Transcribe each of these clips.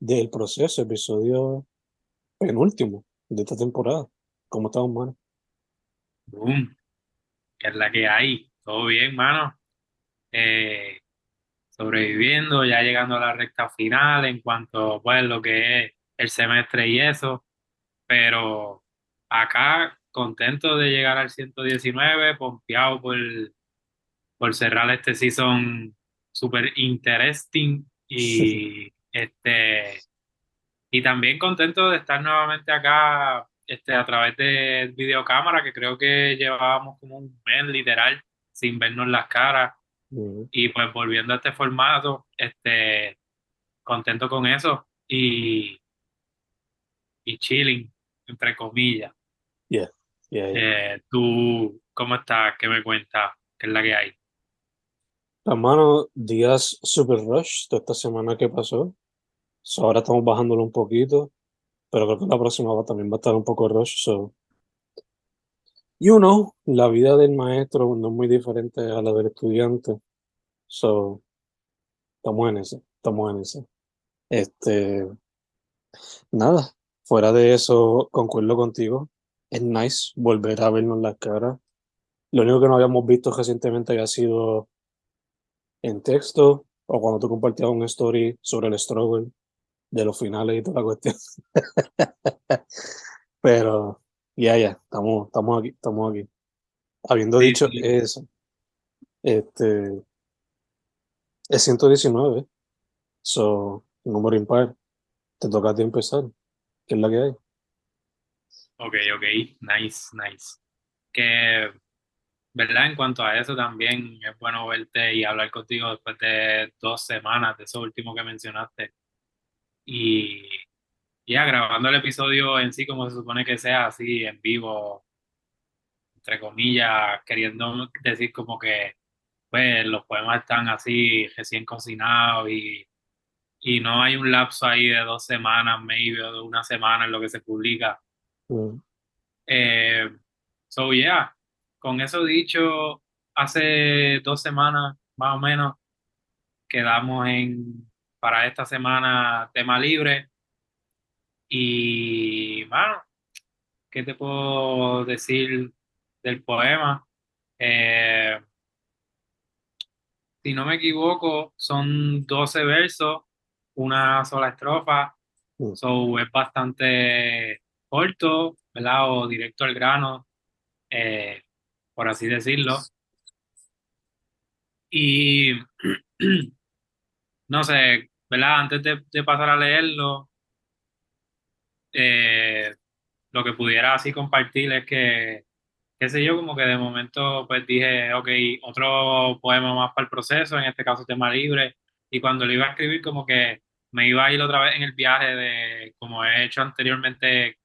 del proceso, episodio penúltimo de esta temporada. ¿Cómo estamos, mano? Boom, que es la que hay. Todo bien, mano. Eh, sobreviviendo, ya llegando a la recta final en cuanto pues lo que es el semestre y eso. Pero acá contento de llegar al 119, pompeado por, por cerrar este season super interesting y este y también contento de estar nuevamente acá este a través de videocámara que creo que llevábamos como un mes literal sin vernos las caras. Ujú. y pues volviendo a este formato este contento con eso y y chilling entre comillas. Yeah, yeah. eh, tú cómo estás qué me cuentas qué es la que hay Hermano, días super rush de esta semana que pasó. So, ahora estamos bajándolo un poquito, pero creo que la próxima va, también va a estar un poco rush. So, you know, la vida del maestro no es muy diferente a la del estudiante. So, estamos en eso, estamos en eso. Este, nada, fuera de eso, concuerdo contigo. Es nice volver a vernos las caras. Lo único que no habíamos visto recientemente había sido en texto o cuando tú compartías un story sobre el struggle de los finales y toda la cuestión. Pero ya, ya, estamos, estamos aquí, estamos aquí. Habiendo Sí, dicho sí. eso, este es 119, so, número impar. Te toca a ti empezar. ¿Qué es la que hay? Ok, ok, nice, nice. Que, ¿verdad? En cuanto a eso también es bueno verte y hablar contigo después de dos semanas de eso último que mencionaste. Y ya grabando el episodio en sí como se supone que sea, así en vivo, entre comillas, queriendo decir como que pues los poemas están así recién cocinados y, y no hay un lapso ahí de dos semanas, maybe, o de una semana en lo que se publica. Mm, Eh, so, yeah, con eso dicho, hace dos semanas más o menos quedamos en para esta semana tema libre. Y, mano, ¿qué te puedo decir del poema? Eh, si no me equivoco, son 12 versos, una sola estrofa. mm, So, es bastante corto, ¿verdad? O directo al grano, eh, por así decirlo. Y no sé, ¿verdad? Antes de, de pasar a leerlo, eh, lo que pudiera así compartir es que, qué sé yo, como que de momento pues dije, ok, otro poema más para el proceso, en este caso tema libre, y cuando lo iba a escribir como que me iba a ir otra vez en el viaje de, como he hecho anteriormente,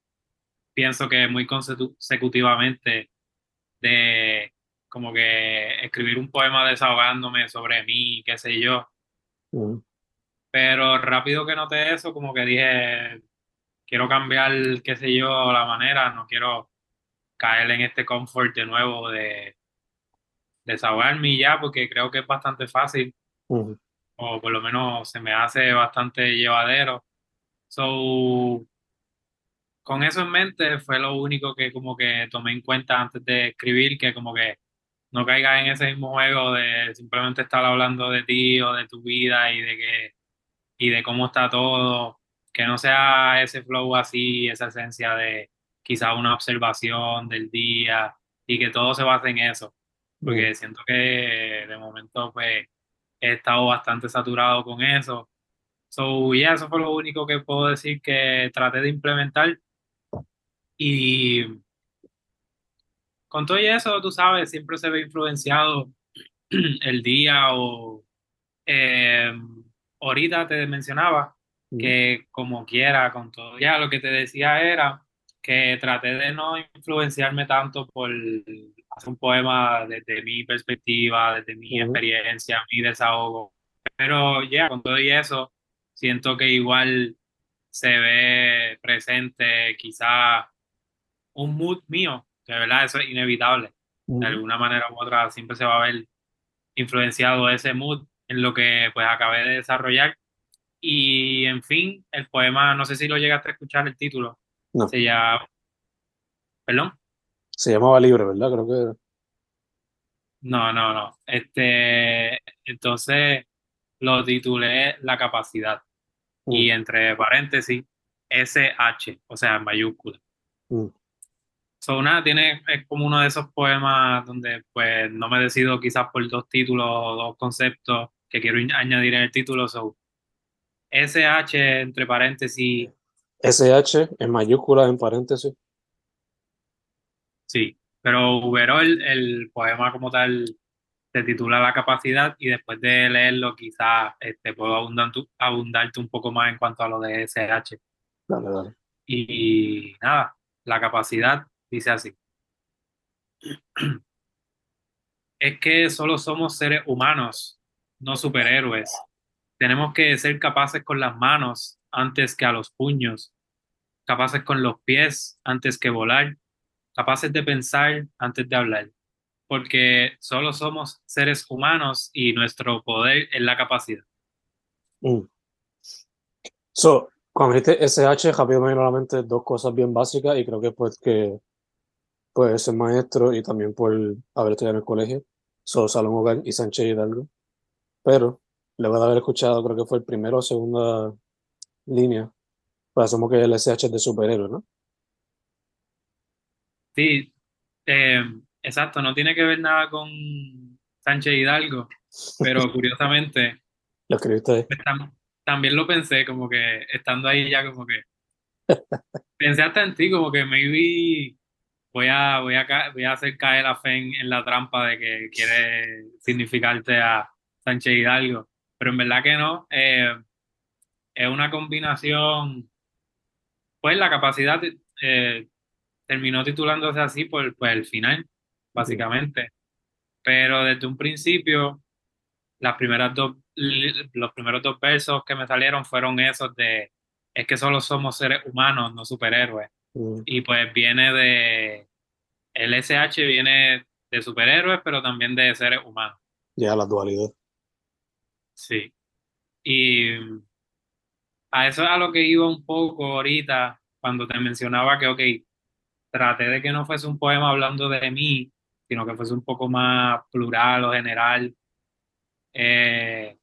pienso que muy consecutivamente, de como que escribir un poema desahogándome sobre mí, qué sé yo, mm, Pero rápido que noté eso, como que dije, quiero cambiar, qué sé yo, la manera, no quiero caer en este confort de nuevo de desahogarme y ya, porque creo que es bastante fácil, Ujú. o por lo menos se me hace bastante llevadero. So, con eso en mente fue lo único que como que tomé en cuenta antes de escribir, que como que no caigas en ese mismo juego de simplemente estar hablando de ti o de tu vida y de que y de cómo está todo, que no sea ese flow así, esa esencia de quizá una observación del día y que todo se base en eso, porque siento que de momento pues he estado bastante saturado con eso. So, yeah, eso fue lo único que puedo decir que traté de implementar y con todo eso, tú sabes, siempre se ve influenciado el día o eh, ahorita te mencionaba que como quiera, con todo, ya lo que te decía era que traté de no influenciarme tanto por hacer un poema desde mi perspectiva, desde mi Ujú. experiencia, mi desahogo. Pero ya, con todo y eso, siento que igual se ve presente quizá un mood mío, que de verdad eso es inevitable. De alguna manera u otra siempre se va a ver influenciado ese mood en lo que pues acabé de desarrollar. Y en fin, el poema, no sé si lo llegaste a escuchar el título, No, se llama, perdón, se llamaba Libre, ¿verdad? Creo que era. no, no, no. Este, entonces lo titulé La capacidad y entre paréntesis SH, o sea, en mayúscula. So, nada, tiene, es como uno de esos poemas donde pues no me decido quizás por dos títulos o dos conceptos que quiero añadir en el título. So, SH entre paréntesis, SH en mayúsculas, en paréntesis. sí, pero overall el poema como tal se titula La capacidad y después de leerlo quizás este, puedo abundar tu- abundarte un poco más en cuanto a lo de SH. Dale, dale. Y nada, la capacidad dice así. Es que solo somos seres humanos, no superhéroes. Tenemos que ser capaces con las manos antes que a los puños, capaces con los pies antes que volar, capaces de pensar antes de hablar, porque solo somos seres humanos y nuestro poder es la capacidad. Mm. So, cuando dijiste SH, rápido me la mente dos cosas bien básicas y creo que pues que pues ser maestro y también por haber estudiado en el colegio. So, Salón Hogar y Sánchez Hidalgo. Pero, luego de haber escuchado, creo que fue el primero o segunda línea, pues asumo que el SH es de superhéroe, ¿no? Sí, eh, exacto, no tiene que ver nada con Sánchez Hidalgo, pero curiosamente Lo escribiste ahí. pues, tam- también lo pensé, como que estando ahí ya como que pensé hasta en ti, como que maybe voy a, voy a, ca- voy a hacer caer a Fe en, en la trampa de que quiere significarte a Sánchez Hidalgo, pero en verdad que no, eh, es una combinación, pues la capacidad eh, terminó titulándose así por, por el final, básicamente, pero desde un principio, las primeras dos, los primeros dos versos que me salieron fueron esos de, es que solo somos seres humanos, no superhéroes. Mm, Y pues viene de, el SH viene de superhéroes, pero también de seres humanos. Ya, la dualidad. Sí. Y a eso es a lo que iba un poco ahorita, cuando te mencionaba que, ok, traté de que no fuese un poema hablando de mí, sino que fuese un poco más plural o general, eh,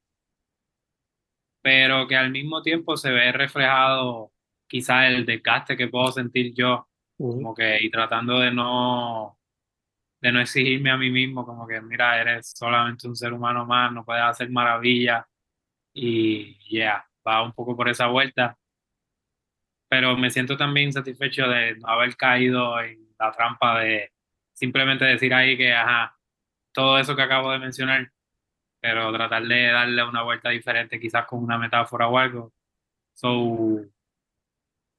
pero que al mismo tiempo se ve reflejado quizá el desgaste que puedo sentir yo, Mm, como que, y tratando de no de no exigirme a mí mismo, como que, mira, eres solamente un ser humano más, no puedes hacer maravillas y ya, va un poco por esa vuelta. Pero me siento también satisfecho de no haber caído en la trampa de simplemente decir ahí que, ajá, todo eso que acabo de mencionar, pero tratar de darle una vuelta diferente, quizás con una metáfora o algo. So,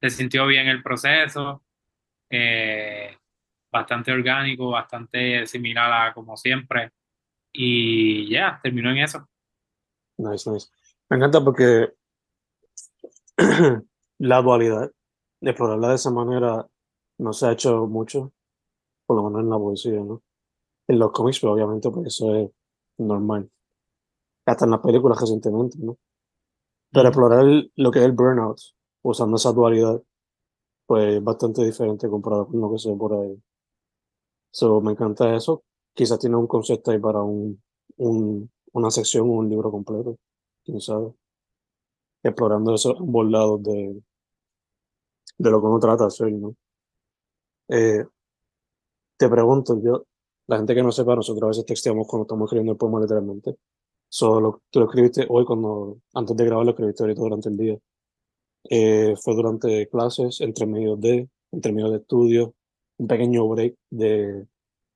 se sintió bien el proceso. eh, bastante orgánico, bastante similar a como siempre. Y ya, terminó en eso. Nice, nice. Me encanta porque la dualidad, explorarla de esa manera no se ha hecho mucho, por lo menos en la poesía, ¿no? En los cómics, pero obviamente pues eso es normal. Hasta en las películas recientemente, ¿no? Pero explorar lo que es el burnout, usando esa dualidad, pues es bastante diferente comparado con lo que se ve por ahí. So, me encanta eso. Quizás tiene un concepto ahí para un, un, una sección o un libro completo, quién sabe. Explorando esos ambos lados de, de lo que uno trata de hacer, ¿no? Eh, te pregunto, yo, la gente que no sepa, nosotros a veces texteamos cuando estamos escribiendo el poema literalmente. Solo tú lo escribiste hoy cuando, antes de grabar lo escribiste ahorita durante el día. Eh, fue durante clases, entre medio de, entre medio de estudios, un pequeño break de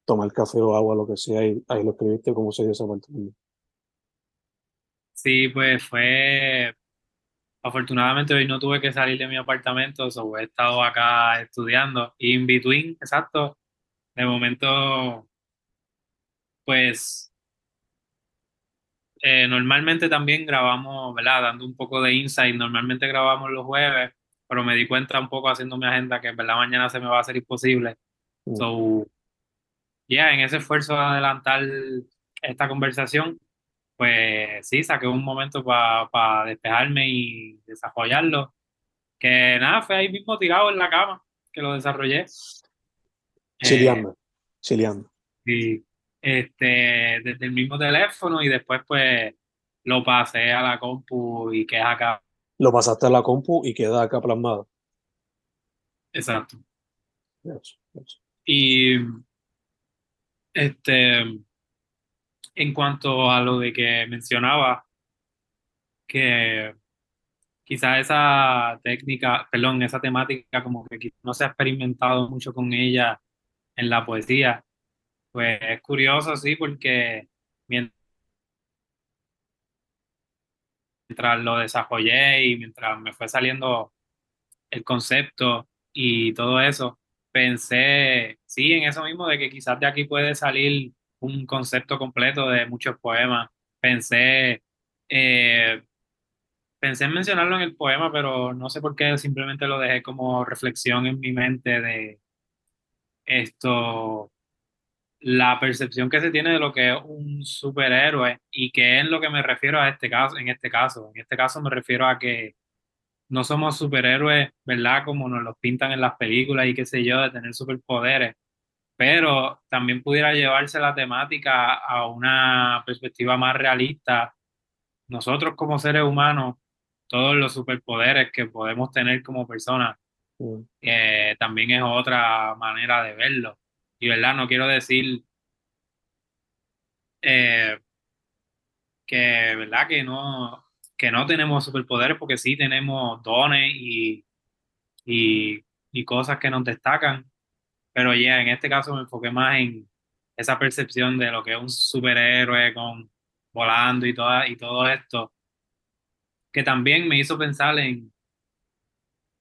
tomar café o agua, lo que sea, y ahí lo escribiste, ¿cómo se dio esa parte? Sí, pues fue, afortunadamente hoy no tuve que salir de mi apartamento, so he estado acá estudiando, in between, exacto, de momento, pues eh, normalmente también grabamos, ¿verdad? Dando un poco de insight, normalmente grabamos los jueves, pero me di cuenta un poco haciendo mi agenda que verdad mañana se me va a hacer imposible. Mm. So, ya, en ese esfuerzo de adelantar esta conversación, pues sí, saqué un momento para despejarme y desarrollarlo. Que nada, fue ahí mismo tirado en la cama que lo desarrollé. Chileando, eh, chileando. Sí, este, desde el mismo teléfono y después pues lo pasé a la compu y queda acá. Lo pasaste a la compu y queda acá plasmado. Exacto. Y este, en cuanto a lo de que mencionaba, que quizás esa técnica, perdón, esa temática como que no se ha experimentado mucho con ella en la poesía, pues es curioso, sí, porque mientras lo desarrollé y mientras me fue saliendo el concepto y todo eso, pensé, sí, en eso mismo, de que quizás de aquí puede salir un concepto completo de muchos poemas. Pensé, eh, pensé en mencionarlo en el poema, pero no sé por qué, simplemente lo dejé como reflexión en mi mente de esto, la percepción que se tiene de lo que es un superhéroe y que es lo que me refiero a este caso, en este caso. En este caso me refiero a que no somos superhéroes, ¿verdad? Como nos los pintan en las películas y qué sé yo, de tener superpoderes, pero también pudiera llevarse la temática a una perspectiva más realista. Nosotros como seres humanos, todos los superpoderes que podemos tener como personas, eh, también es otra manera de verlo. Y verdad, no quiero decir eh, que, ¿verdad? Que no, que no tenemos superpoderes, porque sí tenemos dones y, y, cosas que nos destacan. Pero ya, en este caso me enfoqué más en esa percepción de lo que es un superhéroe con volando y, toda, y todo esto, que también me hizo pensar en,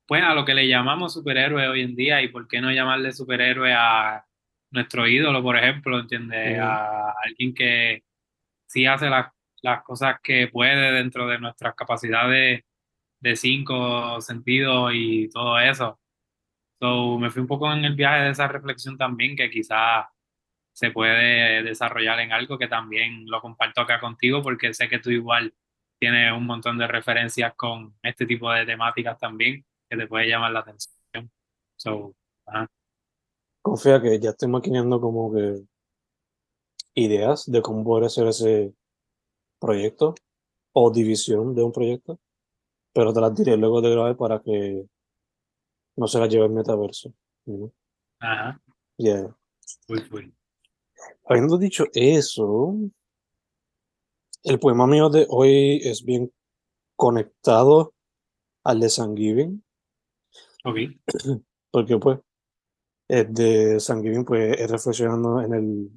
pues, a lo que le llamamos superhéroe hoy en día y por qué no llamarle superhéroe a nuestro ídolo, por ejemplo, ¿entiendes? A alguien que sí hace las, las cosas que puede dentro de nuestras capacidades de cinco sentidos y todo eso. So, me fui un poco en el viaje de esa reflexión también, que quizás se puede desarrollar en algo que también lo comparto acá contigo, porque sé que tú igual tienes un montón de referencias con este tipo de temáticas también, que te puede llamar la atención. So, ajá. Confía que ya estoy maquinando como que ideas de cómo poder hacer ese proyecto o división de un proyecto, pero te las diré luego de grabar para que no se las lleve el metaverso. ¿no? Ajá. Yeah. Uy, uy. Habiendo dicho eso, el poema mío de hoy es bien conectado al de San Giving, Ok. porque pues es de San pues es reflexionando en el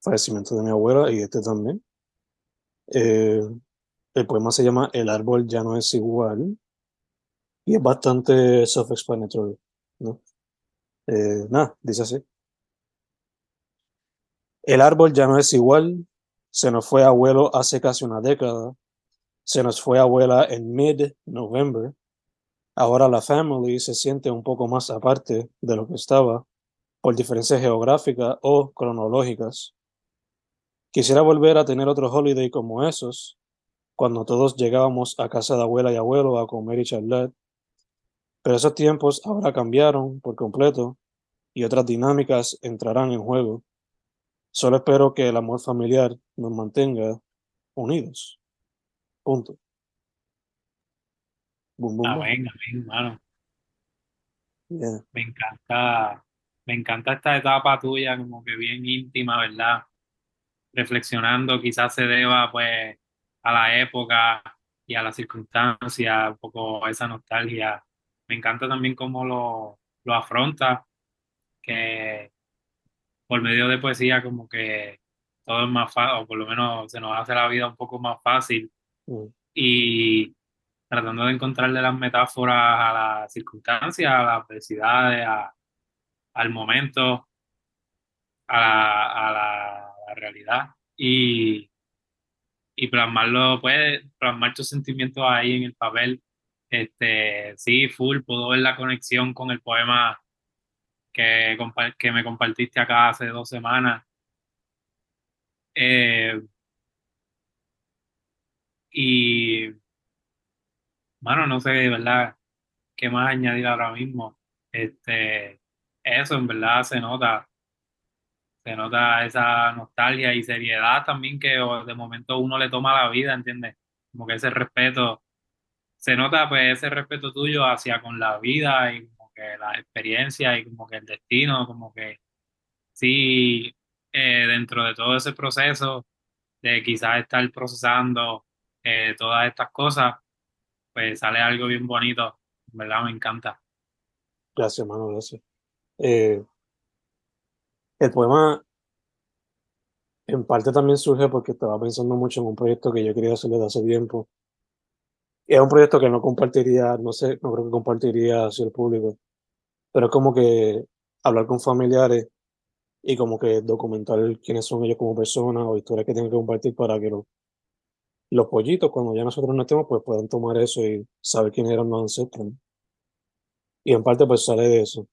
fallecimiento de mi abuela y este también. Eh, el poema se llama El árbol ya no es igual y es bastante self-explanatory, ¿no? Eh, nada, dice así. El árbol ya no es igual, se nos fue abuelo hace casi una década, se nos fue abuela en mid-November. Ahora la family se siente un poco más aparte de lo que estaba por diferencias geográficas o cronológicas. Quisiera volver a tener otro holiday como esos, cuando todos llegábamos a casa de abuela y abuelo a comer y charlar. Pero esos tiempos ahora cambiaron por completo y otras dinámicas entrarán en juego. Solo espero que el amor familiar nos mantenga unidos. Punto. Boom, boom, boom. Amén, amén, hermano. Yeah. Me encanta, me encanta esta etapa tuya, como que bien íntima, ¿verdad? Reflexionando, quizás se deba pues a la época y a las circunstancias, un poco esa nostalgia. Me encanta también cómo lo, lo afronta, que por medio de poesía como que todo es más fácil, o por lo menos se nos hace la vida un poco más fácil Mm. y tratando de encontrarle las metáforas a las circunstancias, a las adversidades, a- al momento, a la, a la- la realidad y, y plasmarlo, pues, plasmar tus sentimientos ahí en el papel. Este, sí, full, puedo ver la conexión con el poema que, que me compartiste acá hace dos semanas. Eh, y, mano, no sé, de verdad, qué más añadir ahora mismo. Este, eso en verdad se nota, se nota esa nostalgia y seriedad también que de momento uno le toma la vida, ¿entiendes? Como que ese respeto, se nota pues ese respeto tuyo hacia con la vida y como que la experiencia y como que el destino, como que sí, eh, dentro de todo ese proceso de quizás estar procesando eh, todas estas cosas, pues sale algo bien bonito, en ¿verdad? Me encanta. Gracias, hermano, gracias. Eh, el poema en parte también surge porque estaba pensando mucho en un proyecto que yo quería hacer desde hace tiempo. Es un proyecto que no compartiría, no sé, no creo que compartiría hacia el público, pero es como que hablar con familiares y como que documentar quiénes son ellos como personas o historias que tienen que compartir para que los, los pollitos, cuando ya nosotros no estemos, pues puedan tomar eso y saber quiénes eran los ancestros. ¿no? Y en parte pues sale de eso,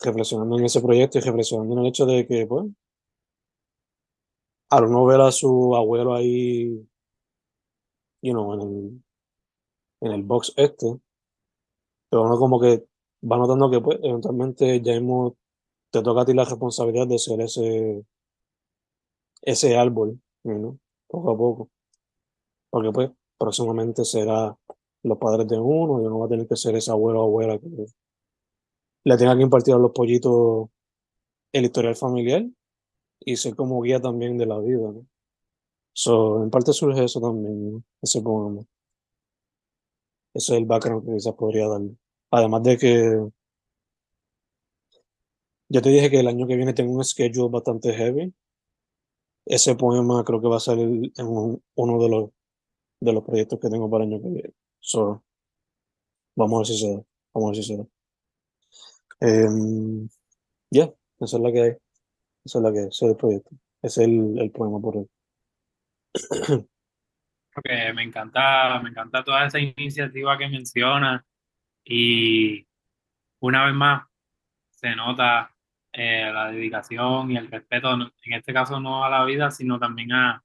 reflexionando en ese proyecto y reflexionando en el hecho de que, pues, al uno ver a su abuelo ahí, you know, en el, en el box este, pero uno como que va notando que, pues, eventualmente ya hemos, te toca a ti la responsabilidad de ser ese, ese árbol, know, poco a poco. Porque, pues, próximamente será los padres de uno y uno va a tener que ser ese abuelo o abuela que le tenga que impartir a los pollitos el historial familiar y ser como guía también de la vida, ¿no? So, en parte surge eso también, ¿no? ese poema. Ese es el background que quizás podría darle. Además de que yo te dije que el año que viene tengo un schedule bastante heavy. Ese poema creo que va a ser en un- uno de los, de los proyectos que tengo para el año que viene. So, vamos a ver si se da. Vamos a ver si se da. Em, ya, esa es la que hay. Esa es la que hay, ese es el proyecto. Ese es el, el poema por él. Porque me encanta, me encanta toda esa iniciativa que menciona y una vez más se nota eh, la dedicación y el respeto, en este caso no a la vida, sino también a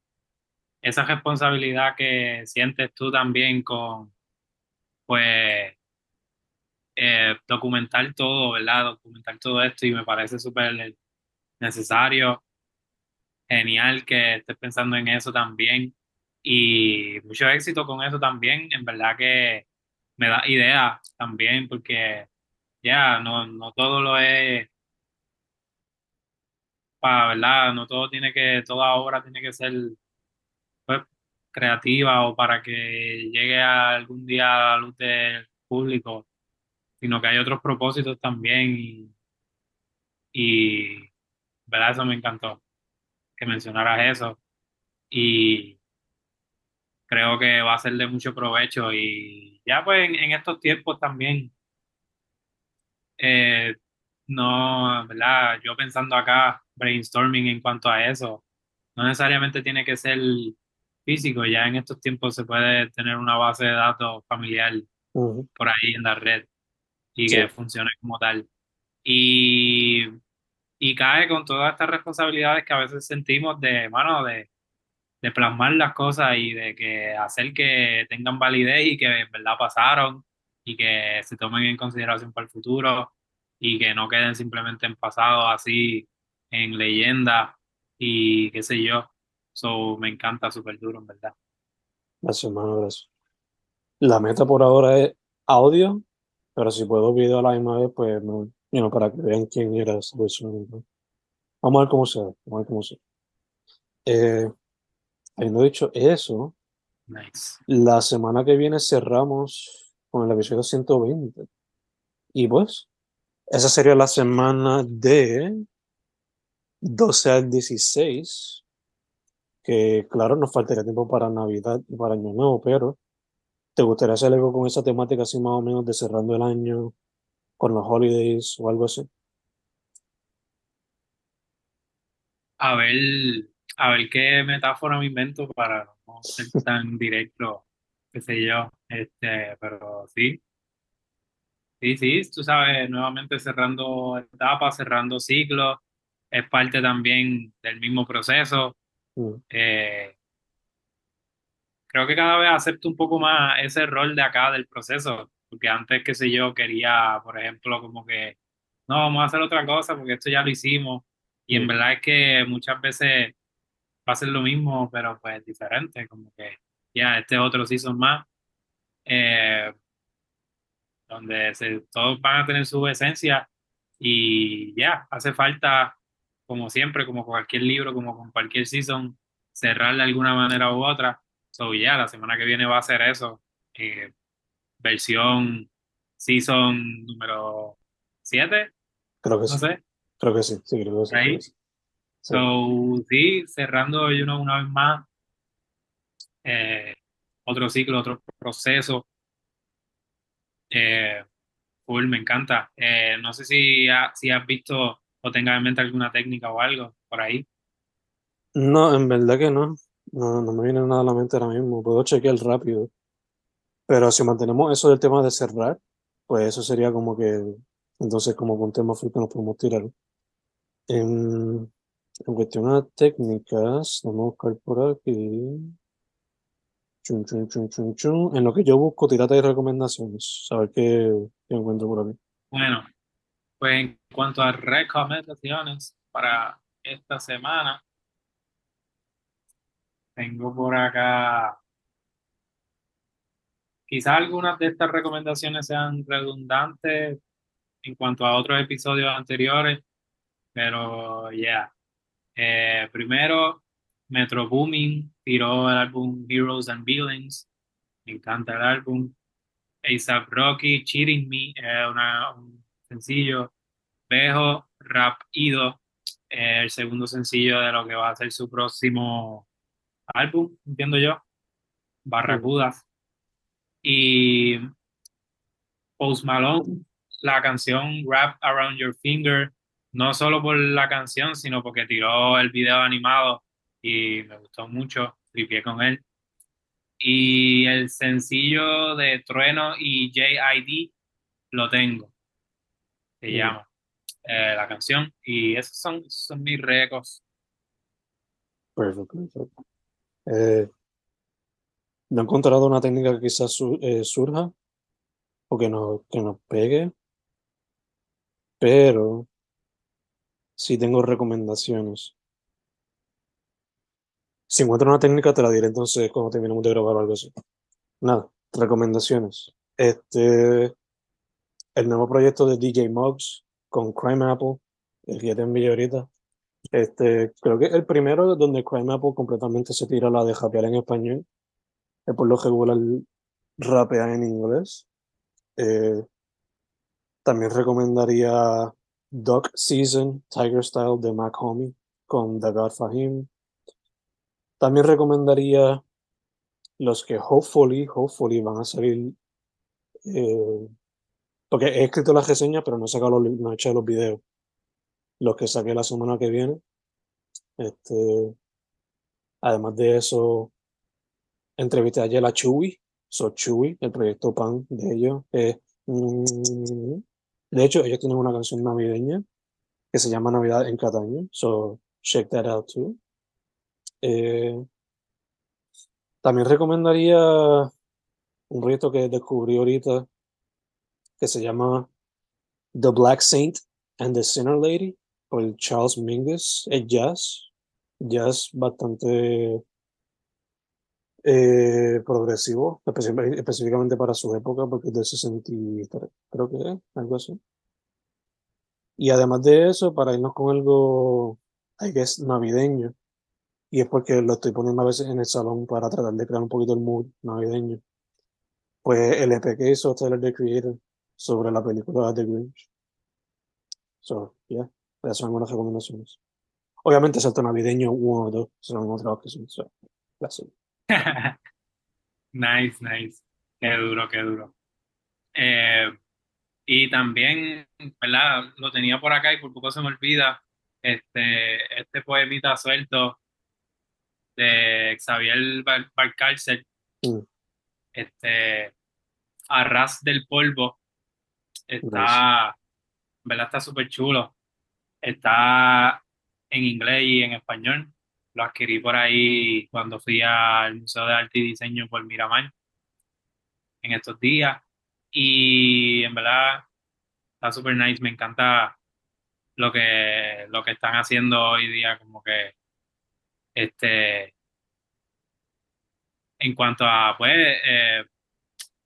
esa responsabilidad que sientes tú también con, pues, eh, documentar todo, ¿verdad? Documentar todo esto y me parece súper necesario, genial que estés pensando en eso también y mucho éxito con eso también, en verdad que me da ideas también porque ya no, no todo lo es para, ¿verdad? No todo tiene que, toda obra tiene que ser creativa o para que llegue a algún día a la luz del público, sino que hay otros propósitos también y, y ¿verdad? Eso me encantó, que mencionaras eso y creo que va a ser de mucho provecho y ya pues en, en estos tiempos también, eh, no, ¿verdad? Yo pensando acá, brainstorming en cuanto a eso, no necesariamente tiene que ser físico, ya en estos tiempos se puede tener una base de datos familiar por ahí en la red y Sí. que funcione como tal. Y, y cae con todas estas responsabilidades que a veces sentimos de, mano, de, de plasmar las cosas y de que hacer que tengan validez y que en verdad pasaron y que se tomen en consideración para el futuro y que no queden simplemente en pasado así en leyenda y qué sé yo. So, me encanta súper duro, en verdad. Gracias, hermano, gracias. La meta por ahora es audio, pero si puedo video a la misma vez, pues, no, you know, para que vean quién era esa persona. ¿no? Vamos a ver cómo se ve, vamos a ver cómo se ve. Eh, habiendo dicho eso, Nice. la semana que viene cerramos con el episodio 120. Y pues, esa sería la semana de 12 al 16, que claro, nos faltaría tiempo para Navidad y para Año Nuevo, pero ¿te gustaría hacer algo con esa temática así más o menos de cerrando el año con los holidays o algo así? A ver, a ver qué metáfora me invento para no ser tan directo, qué sé yo. Este, pero sí, sí, sí, tú sabes, nuevamente cerrando etapas, cerrando ciclos, es parte también del mismo proceso. Mm, Eh, creo que cada vez acepto un poco más ese rol de acá del proceso, porque antes, qué sé yo, quería, por ejemplo, como que, no, vamos a hacer otra cosa porque esto ya lo hicimos. Y en mm, verdad es que muchas veces va a ser lo mismo, pero pues diferente, como que ya este otro season más, eh, donde se, todos van a tener su esencia y ya, hace falta, como siempre, como con cualquier libro, como con cualquier season, cerrar de alguna manera u otra. So ya, la semana que viene va a ser eso, eh, versión season número 7, creo que no sí, sé, creo que sí, sí, creo que sí, creo ahí. que sí. Sí. So, sí, cerrando you know, una vez más eh, otro ciclo, otro proceso. Eh, cool, me encanta. Eh, no sé si, ha- si has visto o tengas en mente alguna técnica o algo por ahí. No, en verdad que no. No, no me viene nada a la mente ahora mismo. Puedo chequear rápido. Pero si mantenemos eso del tema de cerrar, pues eso sería como que, entonces como un tema full que nos podemos tirar. En, en cuestión a técnicas, vamos a buscar por aquí. Chun, chun, chun, chun, chun. En lo que yo busco, tirate de recomendaciones. Saber qué, qué encuentro por aquí. Bueno, pues en cuanto a recomendaciones para esta semana, tengo por acá, quizás algunas de estas recomendaciones sean redundantes en cuanto a otros episodios anteriores, pero ya. Eh, primero, Metro Boomin tiró el álbum Heroes and Villains. Me encanta el álbum. ASAP Rocky, Cheating Me, es una, un sencillo. Bejo, Rap Ido, eh, el segundo sencillo de lo que va a ser su próximo álbum, entiendo yo. Barracudas. Y Post Malone, la canción Wrap Around Your Finger, no solo por la canción, sino porque tiró el video animado y me gustó mucho, tripié con él. Y el sencillo de Trueno y JID lo tengo, se Mm. llama eh, la canción. Y esos son, esos son mis récords. Perfecto, perfecto. Eh, no he encontrado una técnica que quizás su- eh, surja o que nos, que nos pegue, pero sí tengo recomendaciones. Si encuentro una técnica, te la diré entonces cuando terminemos de grabar o algo así. Nada, recomendaciones. Este, el nuevo proyecto de DJ Muggs con Crime Apple, el que te envié ahorita. Este, creo que el primero donde Crime Apple completamente se tira la de rapear en español. Es por lo regular rapea en inglés. Eh, también recomendaría Duck Season, Tiger Style de Mac Homie con God Fahim. También recomendaría los que hopefully, hopefully van a salir. eh, porque he escrito las reseñas, pero no he sacado los, no he hecho los videos. Los que saqué la semana que viene. Este, además de eso, entrevisté ayer a Chewy, so Chewy, el proyecto PAN de ellos. mm, de hecho, ellos tienen una canción navideña que se llama Navidad en Cataño, so check that out too. Eh, también recomendaría un proyecto que descubrí ahorita que se llama The Black Saint and the Sinner Lady por Charles Mingus. Es jazz, jazz bastante eh, progresivo, específicamente para su época, porque es del 63, creo que es, algo así. Y además de eso, para irnos con algo, I guess, navideño, y es porque lo estoy poniendo a veces en el salón para tratar de crear un poquito el mood navideño. Pues el EP que hizo Tyler the Creator sobre la película The Grinch. So, yeah, esas son algunas recomendaciones. Obviamente, salto navideño, uno o dos, son otras opciones. So, that's it. Nice, nice. Qué duro, qué duro. Eh, y también, ¿verdad? Lo tenía por acá y por poco se me olvida. Este, este poemita suelto de Xavier Valcárcel, Mm. este, Arras del polvo. Está, ¿verdad? Está súper chulo. Está en inglés y en español. Lo adquirí por ahí cuando fui al Museo de Arte y Diseño por Miramar en estos días. Y en verdad está súper nice. Me encanta lo que, lo que están haciendo hoy día, como que este en cuanto a pues eh,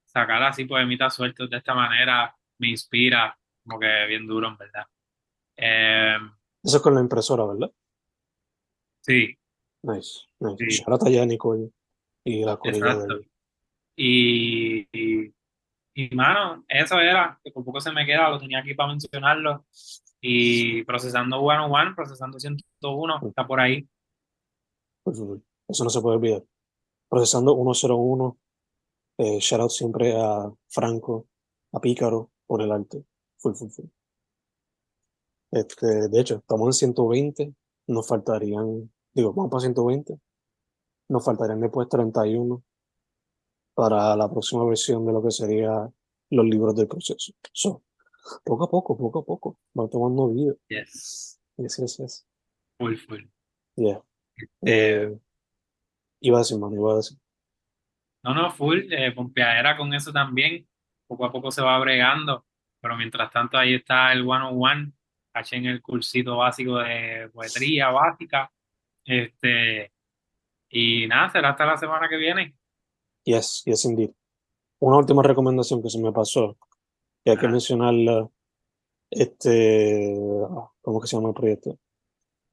sacar así poemitas sueltos de esta manera me inspira como que bien duro en verdad. Eh, Eso es con la impresora, ¿verdad? sí, Nice, nice. Sí. Shout out allá a Nicole y la corilla de exacto. él. Y, y, y, mano, eso era, que por poco se me queda, lo tenía aquí para mencionarlo. Y procesando 101, procesando 101, está por ahí. Por favor. Eso no se puede olvidar. Procesando 101. Eh, shout out siempre a Franco, a Pícaro por el arte. Full, full, full. Este, de hecho, estamos en 120. Nos faltarían, digo, vamos para 120. Nos faltarían después 31 para la próxima versión de lo que sería los libros del proceso. So, poco a poco, poco a poco, va tomando vida. Yes, Yes, yes, yes. full, full. Yeah. Eh, iba a decir, mano, iba a decir. No, no, full, eh, pompeadera con eso también. Poco a poco se va bregando, pero mientras tanto ahí está el 101, caché en el cursito básico de poetría básica. Este, y nada, será hasta la semana que viene. Yes, yes, indeed. Una última recomendación que se me pasó, que hay que Ajá. mencionarla, este, ah, ¿cómo que se llama el proyecto?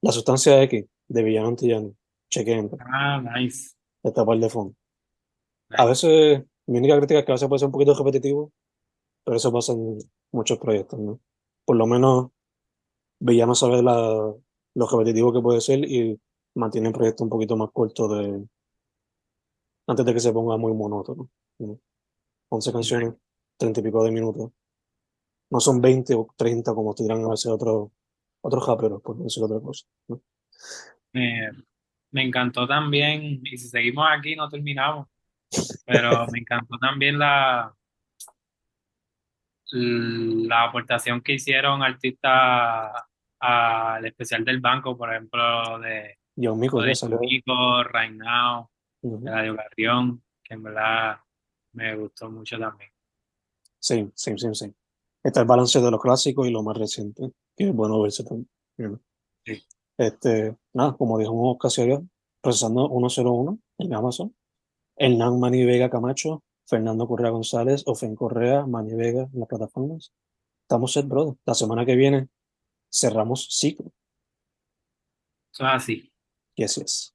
La sustancia X de Villano Antillano. Chequen, Ah, nice. esta par de fondo. A nice. veces, mi única crítica es que a veces puede ser un poquito repetitivo, pero eso pasa en muchos proyectos, ¿no? Por lo menos, Villano sabe la, lo repetitivo que puede ser y mantiene el proyecto un poquito más corto de, antes de que se ponga muy monótono. ¿no? 11 canciones, 30 y pico de minutos. No son 20 o 30 como tendrán a veces otros otros raperos, por decir otra cosa. ¿no? Me encantó también, y si seguimos aquí no terminamos, pero me encantó también la, la aportación que hicieron artistas al especial del banco, por ejemplo, de, John Mico de Now, Ujú. de Radio Carrión, que en verdad me gustó mucho también. Same, same, same, same. Está el balance de lo clásico y lo más reciente, que es bueno verse también. Sí. Este, nada, como dijo un ya, procesando 101 en Amazon. Hernán Mani Vega Camacho, Fernando Correa González, Ofen Correa, Mani Vega en las plataformas. Estamos set, brother. La semana que viene cerramos ciclo. Eso es así. Yes, yes.